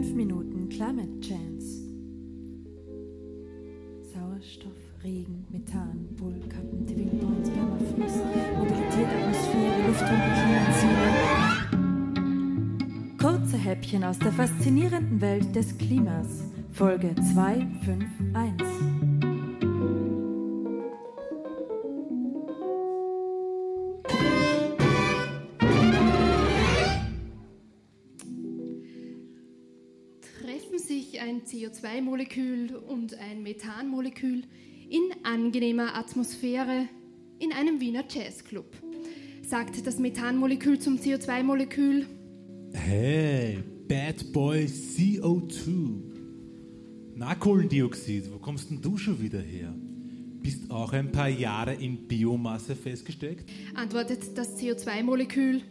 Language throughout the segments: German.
5 Minuten Climate Chance. Sauerstoff, Regen, Methan, Bullkappen, Tipping Points, Permafrost, Mobilität, Atmosphäre, Luftraum, Klimaziele. Kurze Häppchen aus der faszinierenden Welt des Klimas. Folge 251. sich ein CO2-Molekül und ein Methanmolekül in angenehmer Atmosphäre in einem Wiener Jazzclub. Sagt das Methanmolekül zum CO2-Molekül, Hey, Bad Boy CO2. Na, Kohlendioxid, wo kommst denn du schon wieder her? Bist auch ein paar Jahre in Biomasse festgesteckt? antwortet das CO2-Molekül,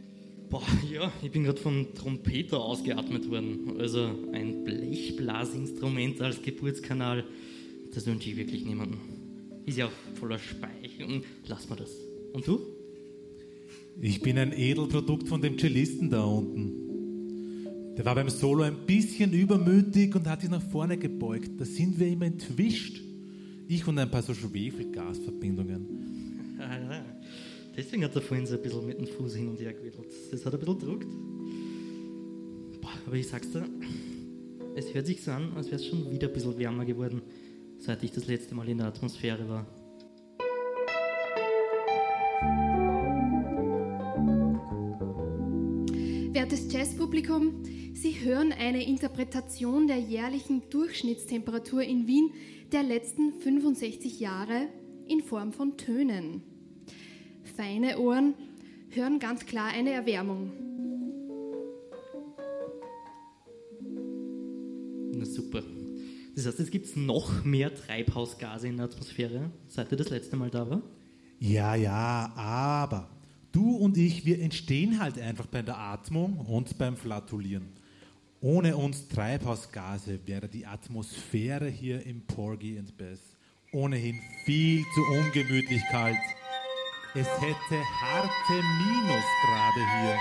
Boah, ja, ich bin gerade vom Trompeter ausgeatmet worden. Also ein Blechblasinstrument als Geburtskanal, das wünsche ich wirklich niemandem. Ist ja auch voller Speich und lass mal das. Und du? Ich bin ein Edelprodukt von dem Cellisten da unten. Der war beim Solo ein bisschen übermütig und hat sich nach vorne gebeugt. Da sind wir ihm entwischt. Ich und ein paar so Schwefelgasverbindungen. Deswegen hat er vorhin so ein bisschen mit dem Fuß hin und her gewedelt. Das hat ein bisschen gedruckt. Boah, aber ich sag's dir, es hört sich so an, als wäre es schon wieder ein bisschen wärmer geworden, seit ich das letzte Mal in der Atmosphäre war. Wertes Jazzpublikum, Sie hören eine Interpretation der jährlichen Durchschnittstemperatur in Wien der letzten 65 Jahre in Form von Tönen. Feine Ohren hören ganz klar eine Erwärmung. Na super. Das heißt, es gibt noch mehr Treibhausgase in der Atmosphäre, seit er das letzte Mal da war? Ja, ja, aber du und ich, wir entstehen halt einfach bei der Atmung und beim Flatulieren. Ohne uns Treibhausgase wäre die Atmosphäre hier im Porgy and Bess ohnehin viel zu ungemütlich kalt. Es hätte harte Minusgrade hier.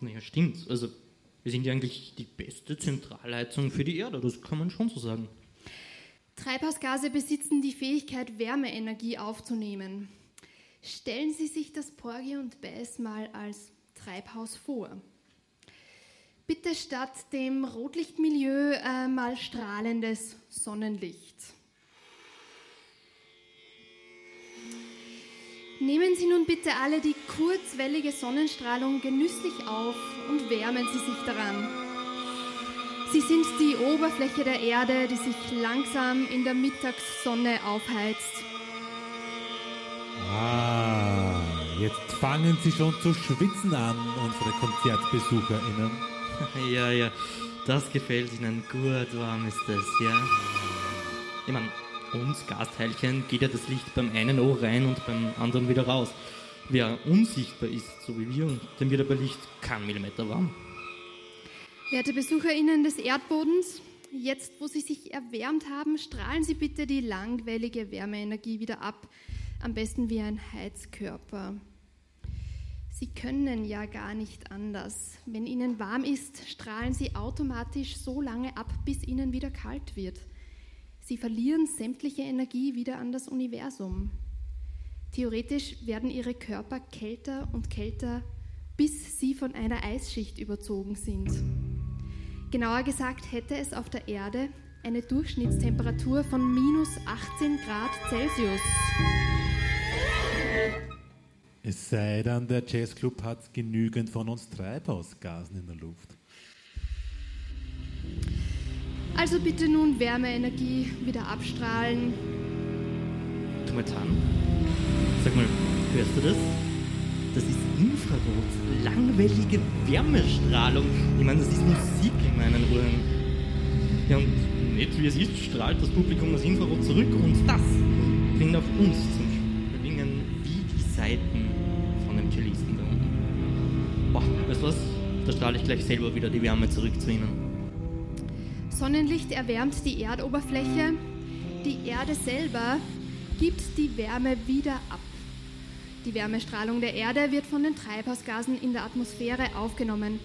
Naja, stimmt. Also, wir sind ja eigentlich die beste Zentralheizung für die Erde, das kann man schon so sagen. Treibhausgase besitzen die Fähigkeit, Wärmeenergie aufzunehmen. Stellen Sie sich das Porgy und Bess mal als Treibhaus vor. Bitte statt dem Rotlichtmilieu äh, mal strahlendes Sonnenlicht. Nehmen Sie nun bitte alle die kurzwellige Sonnenstrahlung genüsslich auf und wärmen Sie sich daran. Sie sind die Oberfläche der Erde, die sich langsam in der Mittagssonne aufheizt. Ah, jetzt fangen sie schon zu schwitzen an, unsere KonzertbesucherInnen. Ja, ja, das gefällt Ihnen. Gut warm ist das, ja. Ich meine, uns Gasteilchen geht ja das Licht beim einen Ohr rein und beim anderen wieder raus. Wer unsichtbar ist, so wie wir, dem wird aber Licht kein Millimeter warm. Werte BesucherInnen des Erdbodens, jetzt wo Sie sich erwärmt haben, strahlen Sie bitte die langwellige Wärmeenergie wieder ab. Am besten wie ein Heizkörper. Sie können ja gar nicht anders. Wenn Ihnen warm ist, strahlen Sie automatisch so lange ab, bis Ihnen wieder kalt wird. Sie verlieren sämtliche Energie wieder an das Universum. Theoretisch werden Ihre Körper kälter und kälter, bis sie von einer Eisschicht überzogen sind. Genauer gesagt hätte es auf der Erde eine Durchschnittstemperatur von minus 18 Grad Celsius. Es sei denn, der Jazzclub hat genügend von uns Treibhausgasen in der Luft. Also bitte nun Wärmeenergie wieder abstrahlen. Tu mal an. Sag mal, hörst du das? Das ist Infrarot, langwellige Wärmestrahlung. Ich meine, das ist Musik in meinen Ohren. Ja, und nicht wie es ist, strahlt das Publikum das Infrarot zurück und das bringt auch uns zum Schwingen wie die Seiten von dem Cellisten da unten. Boah, weißt du was? Da strahle ich gleich selber wieder die Wärme zurück zu ihnen. Sonnenlicht erwärmt die Erdoberfläche. Die Erde selber gibt die Wärme wieder ab. Die Wärmestrahlung der Erde wird von den Treibhausgasen in der Atmosphäre aufgenommen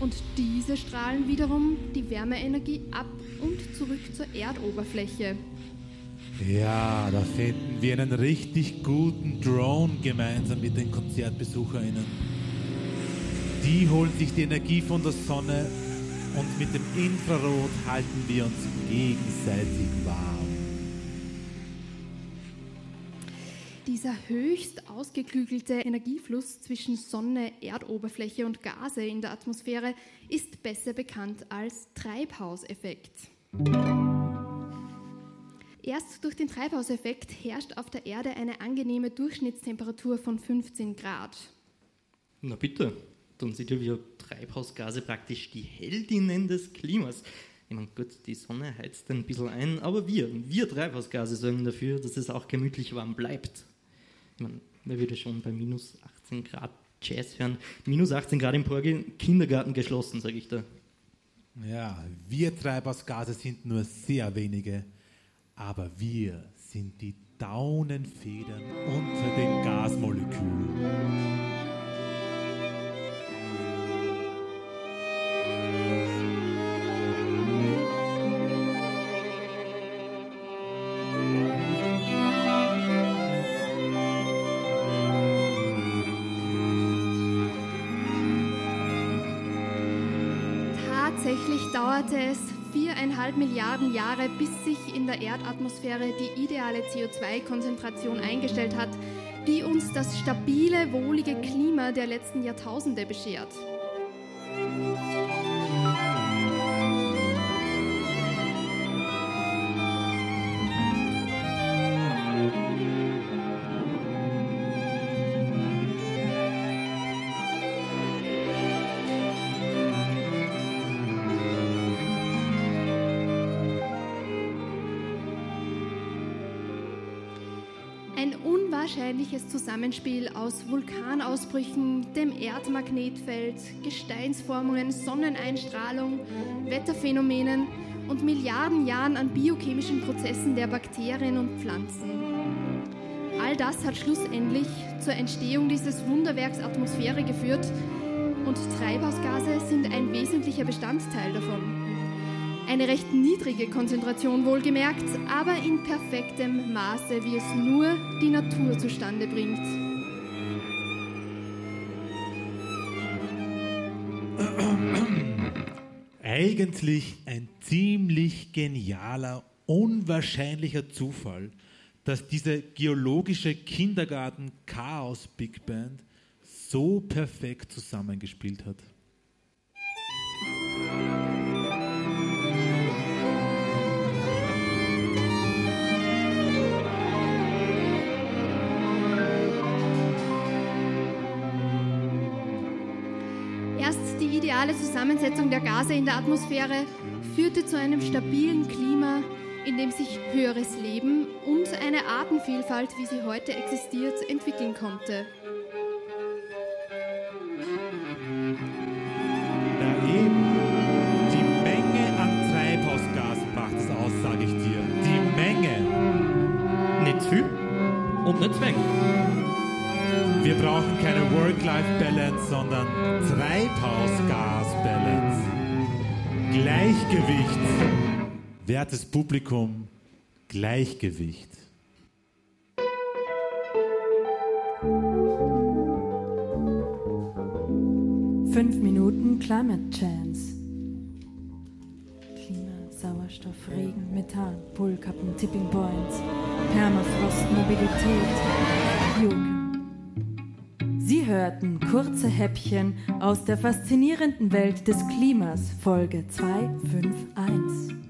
Und diese strahlen wiederum die Wärmeenergie ab und zurück zur Erdoberfläche. Ja, da finden wir einen richtig guten Drone gemeinsam mit den KonzertbesucherInnen. Die holen sich die Energie von der Sonne und mit dem Infrarot halten wir uns gegenseitig warm. Dieser höchst ausgeklügelte Energiefluss zwischen Sonne, Erdoberfläche und Gase in der Atmosphäre ist besser bekannt als Treibhauseffekt. Erst durch den Treibhauseffekt herrscht auf der Erde eine angenehme Durchschnittstemperatur von 15 Grad. Na bitte, ja wir Treibhausgase praktisch die Heldinnen des Klimas. Ich meine, gut, die Sonne heizt ein bisschen ein, aber wir, wir Treibhausgase sorgen dafür, dass es auch gemütlich warm bleibt. Ich meine, wer würde schon bei minus 18 Grad Jazz hören? Minus 18 Grad im Porgel, Kindergarten geschlossen, sage ich da. Ja, wir Treibhausgase sind nur sehr wenige, aber wir sind die Daunenfedern unter den Gasmolekülen. Dauerte es viereinhalb Milliarden Jahre, bis sich in der Erdatmosphäre die ideale CO2-Konzentration eingestellt hat, die uns das stabile, wohlige Klima der letzten Jahrtausende beschert. Unwahrscheinliches Zusammenspiel aus Vulkanausbrüchen, dem Erdmagnetfeld, Gesteinsformungen, Sonneneinstrahlung, Wetterphänomenen und Milliarden Jahren an biochemischen Prozessen der Bakterien und Pflanzen. All das hat schlussendlich zur Entstehung dieses Wunderwerks Atmosphäre geführt und Treibhausgase sind ein wesentlicher Bestandteil davon. Eine recht niedrige Konzentration wohlgemerkt, aber in perfektem Maße, wie es nur die Natur zustande bringt. Eigentlich ein ziemlich genialer, unwahrscheinlicher Zufall, dass diese geologische Kindergarten-Chaos-Big Band so perfekt zusammengespielt hat. Die ideale Zusammensetzung der Gase in der Atmosphäre führte zu einem stabilen Klima, in dem sich höheres Leben und eine Artenvielfalt, wie sie heute existiert, entwickeln konnte. Eben, die Menge an Treibhausgas macht es aus, sage ich dir. Die Menge. Nicht viel und nicht weg. Wir brauchen keine Work-Life-Balance, sondern Treibhausgas-Balance. Gleichgewicht. Wertes Publikum, Gleichgewicht. Fünf Minuten Climate Chance. Klima, Sauerstoff, Regen, Methan, Polkappen, Tipping Points, Permafrost, Mobilität, Yoga. Sie hörten kurze Häppchen aus der faszinierenden Welt des Klimas, Folge 251.